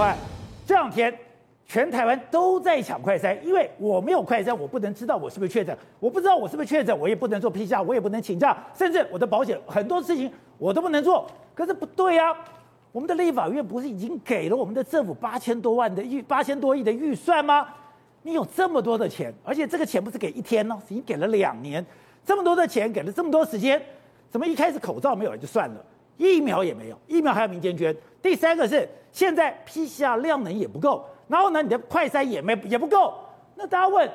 快，这两天全台湾都在抢快筛，因为我没有快筛，我不能知道我是不是确诊，我不知道我是不是确诊，我也不能做 PCR，我也不能请假，甚至我的保险很多事情我都不能做。可是不对呀、啊，我们的立法院不是已经给了我们的政府八千多万的预八千多亿的预算吗？你有这么多的钱，而且这个钱不是给一天呢，已经给了两年，这么多的钱给了这么多时间，怎么一开始口罩没有就算了，疫苗也没有，疫苗还要民间捐。第三个是现在 PCR 量能也不够，然后呢，你的快筛也没也不够，那大家问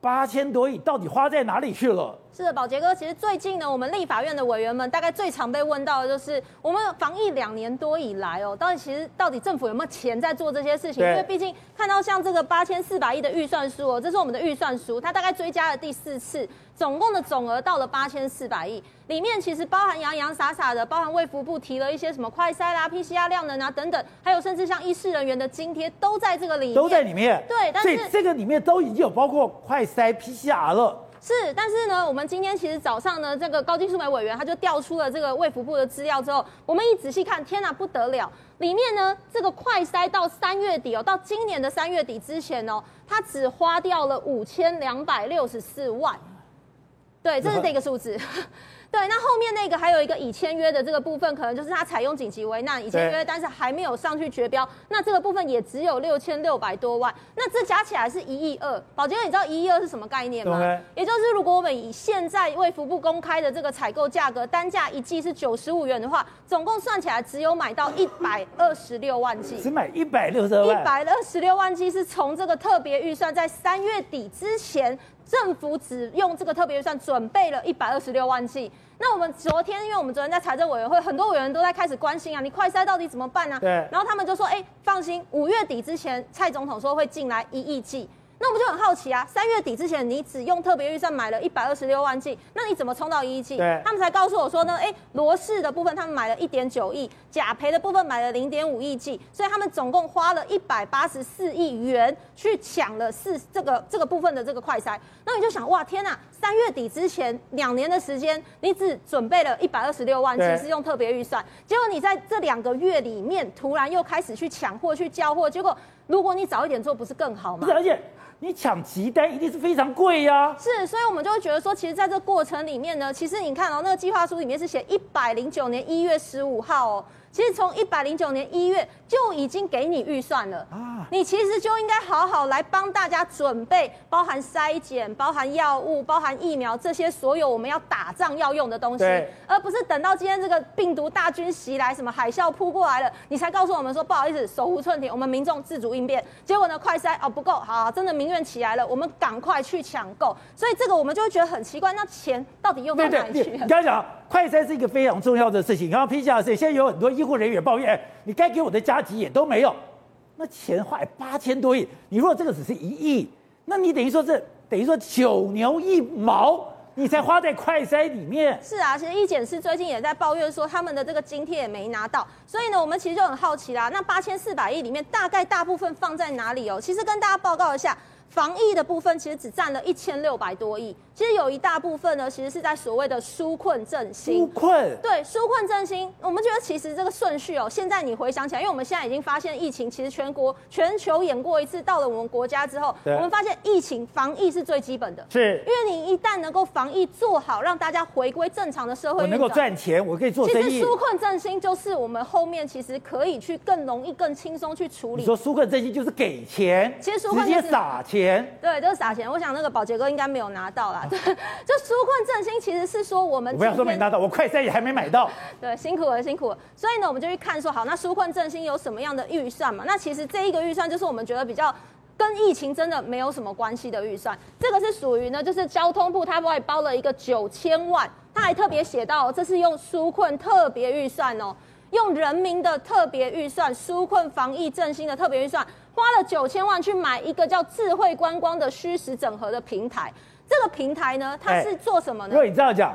八千多亿到底花在哪里去了？是的，宝杰哥，其实最近呢，我们立法院的委员们大概最常被问到的就是，我们防疫两年多以来哦，到底其实到底政府有没有钱在做这些事情？因为毕竟看到像这个八千四百亿的预算书哦，这是我们的预算书，它大概追加了第四次，总共的总额到了八千四百亿，里面其实包含洋洋洒洒的，包含卫福部提了一些什么快筛啦、PCR 量能啊等等，还有甚至像医事人员的津贴都在这个里面，都在里面。对，但是这个里面都已经有包括快筛 PCR 了。是，但是呢，我们今天其实早上呢，这个高金素梅委员他就调出了这个卫福部的资料之后，我们一仔细看，天哪，不得了！里面呢，这个快筛到三月底哦，到今年的三月底之前哦，他只花掉了五千两百六十四万，对，这是这个数字。对，那后面那个还有一个已签约的这个部分，可能就是他采用紧急危难已签约，但是还没有上去决标，那这个部分也只有六千六百多万，那这加起来是一亿二。宝杰，你知道一亿二是什么概念吗？也就是如果我们以现在卫福部公开的这个采购价格，单价一季是九十五元的话，总共算起来只有买到一百二十六万剂，只买一百六十万，一百二十六万剂是从这个特别预算在三月底之前。政府只用这个特别预算准备了一百二十六万剂。那我们昨天，因为我们昨天在财政委员会，很多委员都在开始关心啊，你快筛到底怎么办呢？啊？对。然后他们就说，哎，放心，五月底之前，蔡总统说会进来一亿剂。那我们就很好奇啊，三月底之前你只用特别预算买了一百二十六万剂，那你怎么冲到一亿剂？他们才告诉我说呢，哎，罗氏的部分他们买了一点九亿，甲培的部分买了零点五亿剂，所以他们总共花了一百八十四亿元去抢了四这个这个部分的这个快筛。那你就想，哇，天呐，三月底之前两年的时间，你只准备了一百二十六万剂是用特别预算，结果你在这两个月里面突然又开始去抢货去交货，结果如果你早一点做，不是更好吗？而且。你抢急单一定是非常贵呀、啊，是，所以我们就会觉得说，其实在这个过程里面呢，其实你看哦，那个计划书里面是写一百零九年一月十五号哦。其实从一百零九年一月就已经给你预算了啊，你其实就应该好好来帮大家准备，包含筛检、包含药物、包含疫苗这些所有我们要打仗要用的东西，而不是等到今天这个病毒大军袭来，什么海啸扑过来了，你才告诉我们说不好意思，手无寸铁，我们民众自主应变。结果呢，快筛哦不够，好，真的民怨起来了，我们赶快去抢购，所以这个我们就会觉得很奇怪，那钱到底用到哪里去？你刚才讲。快筛是一个非常重要的事情，然后 PCR 是现在有很多医护人员抱怨，你该给我的加急也都没有，那钱花八千多亿，你如果这个只是一亿，那你等于说是等于说九牛一毛，你才花在快筛里面。是啊，其实一检师最近也在抱怨说，他们的这个津贴也没拿到，所以呢，我们其实就很好奇啦，那八千四百亿里面大概大部分放在哪里哦？其实跟大家报告一下。防疫的部分其实只占了一千六百多亿，其实有一大部分呢，其实是在所谓的纾困振兴。纾困。对，纾困振兴，我们觉得其实这个顺序哦，现在你回想起来，因为我们现在已经发现疫情，其实全国全球演过一次，到了我们国家之后，我们发现疫情防疫是最基本的。是。因为你一旦能够防疫做好，让大家回归正常的社会，我能够赚钱，我可以做生意。其实纾困振兴就是我们后面其实可以去更容易、更轻松去处理。你说纾困振兴就是给钱，其实纾困直接撒钱。对，就是。撒钱，我想那个宝杰哥应该没有拿到啦。对，就纾困振兴其实是说我们不要说没拿到，我快筛也还没买到。对，辛苦了，辛苦了。所以呢，我们就去看说，好，那纾困振兴有什么样的预算嘛？那其实这一个预算就是我们觉得比较跟疫情真的没有什么关系的预算。这个是属于呢，就是交通部它外包了一个九千万，它还特别写到，这是用纾困特别预算哦，用人民的特别预算纾困防疫振兴的特别预算。花了九千万去买一个叫智慧观光的虚实整合的平台，这个平台呢，它是做什么呢？如果你这样讲，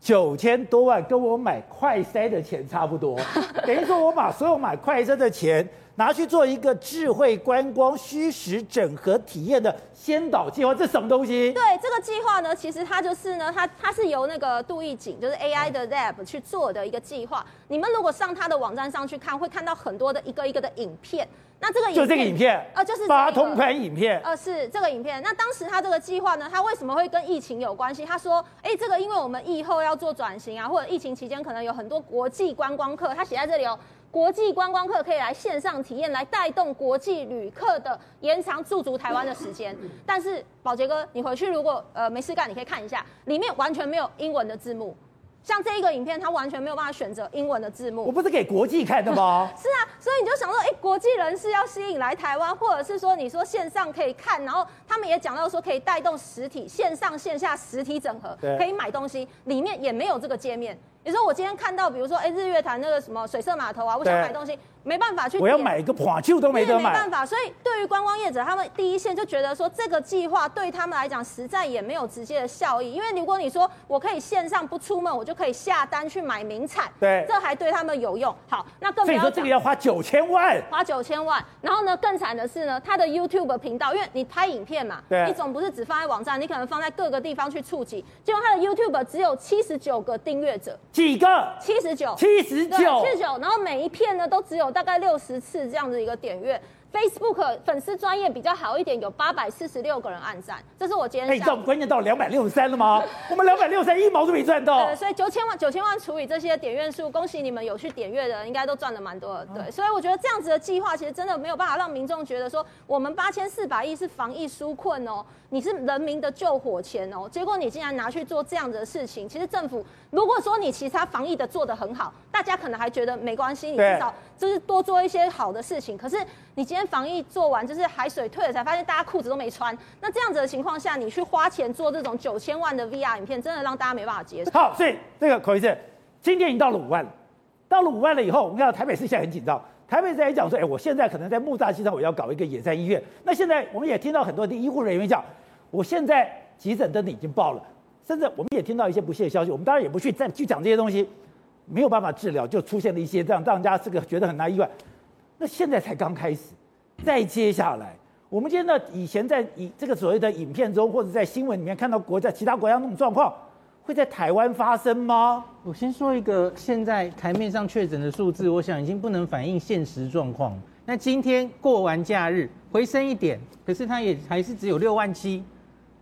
九千多万跟我买快筛的钱差不多，等于说我把所有买快筛的钱拿去做一个智慧观光虚实整合体验的先导计划，这什么东西？对，这个计划呢，其实它就是呢，它它是由那个杜义景，就是 AI 的 Lab 去做的一个计划。你们如果上它的网站上去看，会看到很多的一个一个的影片。那这个影片就这个影片，呃，就是八通宽影片，呃，是这个影片。那当时他这个计划呢，他为什么会跟疫情有关系？他说，哎，这个因为我们疫后要做转型啊，或者疫情期间可能有很多国际观光客，他写在这里哦。国际观光客可以来线上体验，来带动国际旅客的延长驻足台湾的时间。但是宝杰哥，你回去如果呃没事干，你可以看一下，里面完全没有英文的字幕。像这一个影片，它完全没有办法选择英文的字幕。我不是给国际看的吗？是啊，所以你就想说，哎，国际人士要吸引来台湾，或者是说你说线上可以看，然后他们也讲到说可以带动实体线上线下实体整合，可以买东西，里面也没有这个界面。你说我今天看到，比如说，哎，日月潭那个什么水色码头啊，我想买东西，没办法去。我要买一个破旧都没得买。没办法，所以对于观光业者，他们第一线就觉得说，这个计划对他们来讲实在也没有直接的效益。因为如果你说我可以线上不出门，我就可以下单去买名产，对，这还对他们有用。好，那更不要说这个要花九千万，花九千万。然后呢，更惨的是呢，他的 YouTube 频道，因为你拍影片嘛，对，你总不是只放在网站，你可能放在各个地方去触及，结果他的 YouTube 只有七十九个订阅者，几个？七。十九，七十九，七十九，然后每一片呢都只有大概六十次这样的一个点阅。Facebook 粉丝专业比较好一点，有八百四十六个人按赞，这是我今天。哎，你知道关键到两百六十三了吗？我们两百六十三一毛都没赚到。对，所以九千万九千万除以这些点阅数，恭喜你们有去点阅的，应该都赚的蛮多的。对，所以我觉得这样子的计划其实真的没有办法让民众觉得说，我们八千四百亿是防疫纾困哦，你是人民的救火钱哦，结果你竟然拿去做这样子的事情。其实政府如果说你其他防疫的做得很好，大家可能还觉得没关系，你至少就是多做一些好的事情。可是你今天防疫做完。就是海水退了，才发现大家裤子都没穿。那这样子的情况下，你去花钱做这种九千万的 VR 影片，真的让大家没办法接受。好，所以这个口医师，今天已经到了五万了，到了五万了以后，我们看到台北市现在很紧张。台北市在讲说，哎，我现在可能在木栅机场，我要搞一个野战医院。那现在我们也听到很多的医护人员讲，我现在急诊灯已经爆了，甚至我们也听到一些不幸消息。我们当然也不去再去讲这些东西，没有办法治疗，就出现了一些这样，让大家这个觉得很大意外。那现在才刚开始，再接下来。我们今天呢，以前在以这个所谓的影片中，或者在新闻里面看到国家其他国家那种状况，会在台湾发生吗？我先说一个，现在台面上确诊的数字，我想已经不能反映现实状况。那今天过完假日回升一点，可是它也还是只有六万七。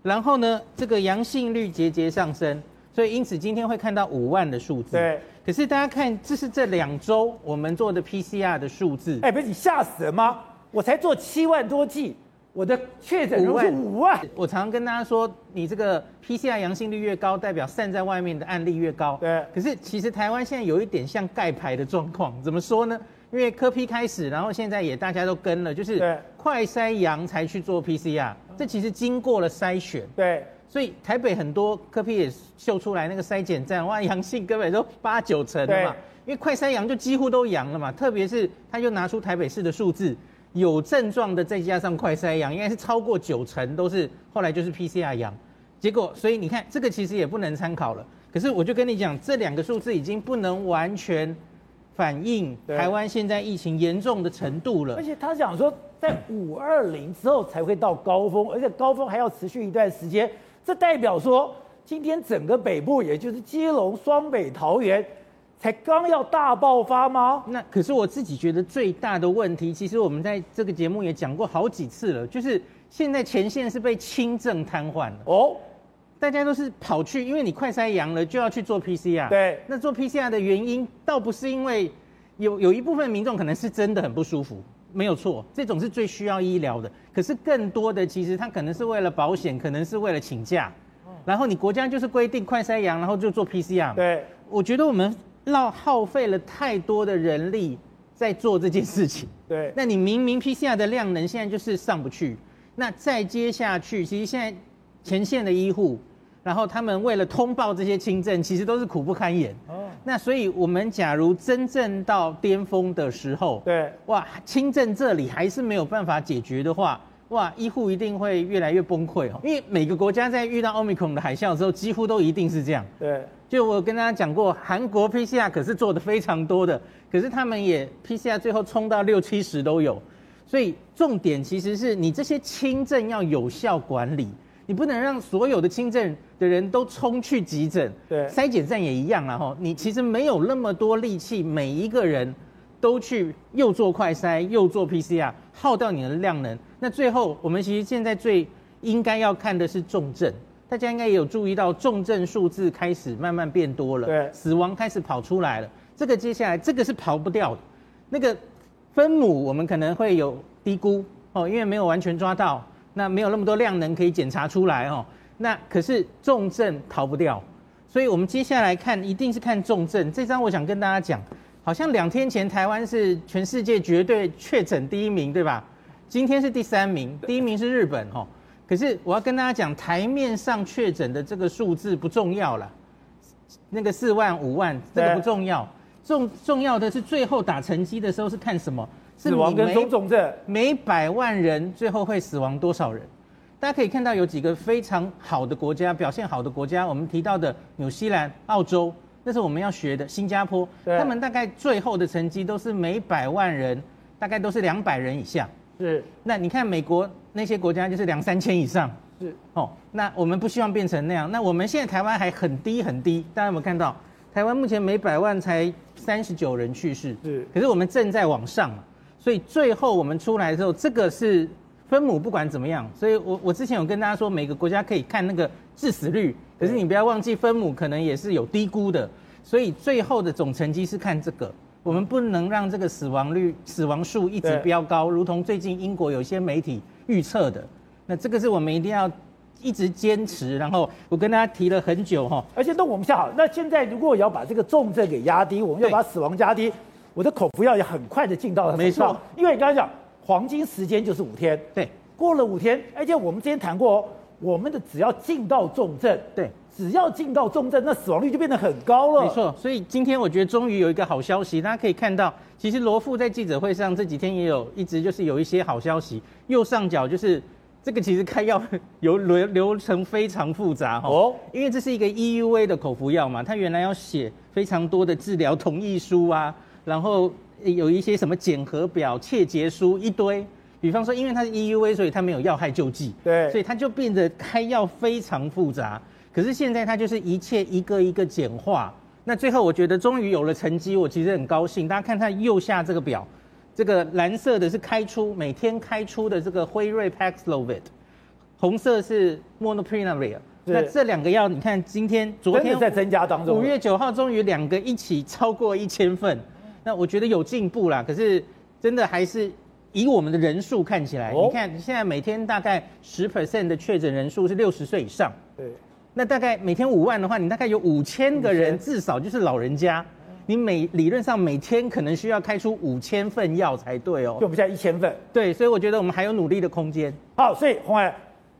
然后呢，这个阳性率节节上升，所以因此今天会看到五万的数字。对。可是大家看，这是这两周我们做的 PCR 的数字。哎，不是你吓死了吗？我才做七万多剂，我的确诊人数五万。我常常跟大家说，你这个 PCR 阳性率越高，代表散在外面的案例越高。对。可是其实台湾现在有一点像盖牌的状况，怎么说呢？因为科批开始，然后现在也大家都跟了，就是快筛阳才去做 PCR，这其实经过了筛选。对。所以台北很多科批也秀出来那个筛检站，哇，阳性根本都八九成的嘛。因为快筛阳就几乎都阳了嘛，特别是他就拿出台北市的数字。有症状的再加上快筛阳，应该是超过九成都是后来就是 PCR 阳，结果所以你看这个其实也不能参考了。可是我就跟你讲，这两个数字已经不能完全反映台湾现在疫情严重的程度了。而且他讲说，在五二零之后才会到高峰，而且高峰还要持续一段时间。这代表说，今天整个北部，也就是基隆、双北、桃园。才刚要大爆发吗？那可是我自己觉得最大的问题，其实我们在这个节目也讲过好几次了，就是现在前线是被轻症瘫痪了哦，大家都是跑去，因为你快筛阳了就要去做 PCR，对，那做 PCR 的原因倒不是因为有有一部分民众可能是真的很不舒服，没有错，这种是最需要医疗的，可是更多的其实他可能是为了保险，可能是为了请假，然后你国家就是规定快筛阳，然后就做 PCR，对，我觉得我们。浪耗费了太多的人力在做这件事情，对。那你明明 PCR 的量能现在就是上不去，那再接下去，其实现在前线的医护，然后他们为了通报这些轻症，其实都是苦不堪言。哦。那所以我们假如真正到巅峰的时候，对，哇，轻症这里还是没有办法解决的话，哇，医护一定会越来越崩溃哦，因为每个国家在遇到 Omicron 的海啸之后，几乎都一定是这样。对，就我跟大家讲过，韩国 PCR 可是做的非常多的，可是他们也 PCR 最后冲到六七十都有，所以重点其实是你这些轻症要有效管理，你不能让所有的轻症的人都冲去急诊。对，筛检站也一样了哈，你其实没有那么多力气，每一个人。都去又做快筛又做 PCR，耗掉你的量能。那最后我们其实现在最应该要看的是重症，大家应该也有注意到重症数字开始慢慢变多了，对，死亡开始跑出来了。这个接下来这个是跑不掉的。那个分母我们可能会有低估哦，因为没有完全抓到，那没有那么多量能可以检查出来哦。那可是重症逃不掉，所以我们接下来看一定是看重症。这张我想跟大家讲。好像两天前台湾是全世界绝对确诊第一名，对吧？今天是第三名，第一名是日本哦。可是我要跟大家讲，台面上确诊的这个数字不重要了，那个四万五万这个不重要，重重要的是最后打成绩的时候是看什么？死亡跟中重症，每百万人最后会死亡多少人？大家可以看到有几个非常好的国家，表现好的国家，我们提到的纽西兰、澳洲。那是我们要学的。新加坡，他们大概最后的成绩都是每百万人，大概都是两百人以下。是。那你看美国那些国家就是两三千以上。是。哦，那我们不希望变成那样。那我们现在台湾还很低很低，大家有没有看到？台湾目前每百万才三十九人去世。是。可是我们正在往上嘛，所以最后我们出来的时候，这个是分母，不管怎么样。所以我我之前有跟大家说，每个国家可以看那个致死率。可是你不要忘记，分母可能也是有低估的，所以最后的总成绩是看这个。我们不能让这个死亡率、死亡数一直飙高，如同最近英国有些媒体预测的。那这个是我们一定要一直坚持。然后我跟大家提了很久哈，而且那我们下好，那现在如果要把这个重症给压低，我们要把死亡压低，我的口服药也很快的进到了。没错，因为刚才讲黄金时间就是五天，对，过了五天，而且我们之前谈过。我们的只要进到重症，对，只要进到重症，那死亡率就变得很高了。没错，所以今天我觉得终于有一个好消息，大家可以看到，其实罗富在记者会上这几天也有一直就是有一些好消息。右上角就是这个，其实开药有流流程非常复杂哈，哦，因为这是一个 EUA 的口服药嘛，它原来要写非常多的治疗同意书啊，然后有一些什么检核表、切结书一堆。比方说，因为它是 EUA，所以它没有药害救济，对，所以它就变得开药非常复杂。可是现在它就是一切一个一个简化。那最后我觉得终于有了成绩，我其实很高兴。大家看它右下这个表，这个蓝色的是开出每天开出的这个辉瑞 Paxlovid，红色是 Molnupiravir。那这两个药，你看今天、昨天在增加当中，五月九号终于两个一起超过一千份。那我觉得有进步啦，可是真的还是。以我们的人数看起来，你看现在每天大概十 percent 的确诊人数是六十岁以上，对，那大概每天五万的话，你大概有五千个人至少就是老人家，你每理论上每天可能需要开出五千份药才对哦，就不像一千份，对，所以我觉得我们还有努力的空间。好，所以鸿来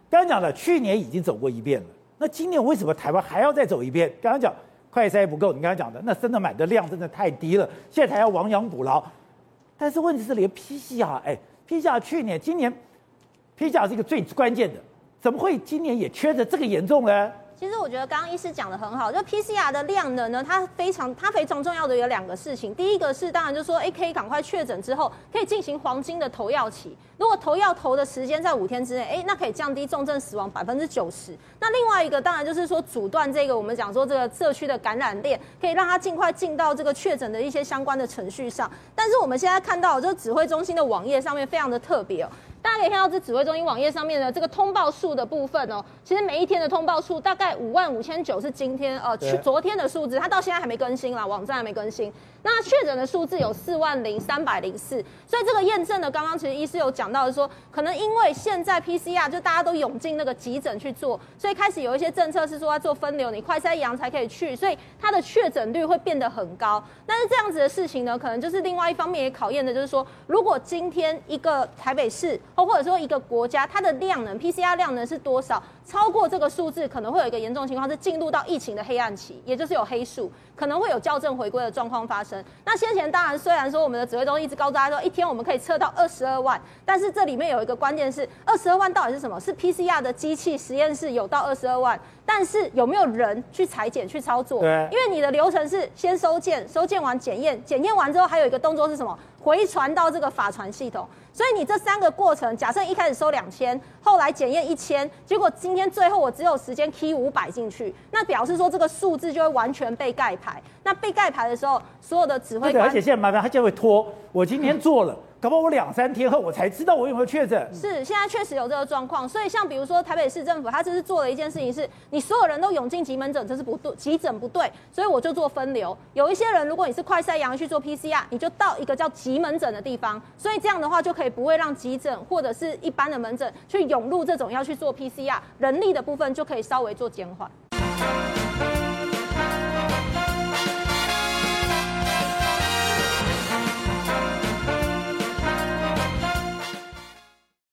刚刚讲了，去年已经走过一遍了，那今年为什么台湾还要再走一遍？刚刚讲快筛不够，你刚才讲的那真的买的量真的太低了，现在才要亡羊补牢。但是问题是，连 PCR，哎，PCR 去年、今年，PCR 是一个最关键的，怎么会今年也缺的这个严重呢？其实我觉得刚刚医师讲的很好，就 PCR 的量能呢，它非常它非常重要的有两个事情。第一个是当然就是说，哎，可以赶快确诊之后，可以进行黄金的投药期。如果投药投的时间在五天之内，哎，那可以降低重症死亡百分之九十。那另外一个当然就是说，阻断这个我们讲说这个社区的感染链，可以让它尽快进到这个确诊的一些相关的程序上。但是我们现在看到，就是指挥中心的网页上面非常的特别哦。大家可以看到，这指挥中心网页上面的这个通报数的部分哦，其实每一天的通报数大概五万五千九是今天呃去昨天的数字，它到现在还没更新啦，网站还没更新。那确诊的数字有四万零三百零四，所以这个验证呢刚刚其实医师有讲到的说，可能因为现在 PCR 就大家都涌进那个急诊去做，所以开始有一些政策是说要做分流，你快筛阳才可以去，所以它的确诊率会变得很高。但是这样子的事情呢，可能就是另外一方面也考验的就是说，如果今天一个台北市。或或者说一个国家它的量能 PCR 量能是多少，超过这个数字，可能会有一个严重情况是进入到疫情的黑暗期，也就是有黑数，可能会有校正回归的状况发生。那先前当然虽然说我们的指挥中心一直告诉大家说一天我们可以测到二十二万，但是这里面有一个关键是二十二万到底是什么？是 PCR 的机器实验室有到二十二万，但是有没有人去裁剪去操作？对，因为你的流程是先收件，收件完检验，检验完之后还有一个动作是什么？回传到这个法传系统。所以你这三个过程，假设一开始收两千，后来检验一千，结果今天最后我只有时间 key 五百进去，那表示说这个数字就会完全被盖牌。那被盖牌的时候，所有的指挥官，而且现在麻烦他就会拖，我今天做了。嗯 搞不好我两三天后我才知道我有没有确诊。是，现在确实有这个状况。所以像比如说台北市政府，他这是做了一件事情是，是你所有人都涌进急门诊，这是不对，急诊不对，所以我就做分流。有一些人，如果你是快筛阳去做 PCR，你就到一个叫急门诊的地方。所以这样的话就可以不会让急诊或者是一般的门诊去涌入这种要去做 PCR，人力的部分就可以稍微做减缓。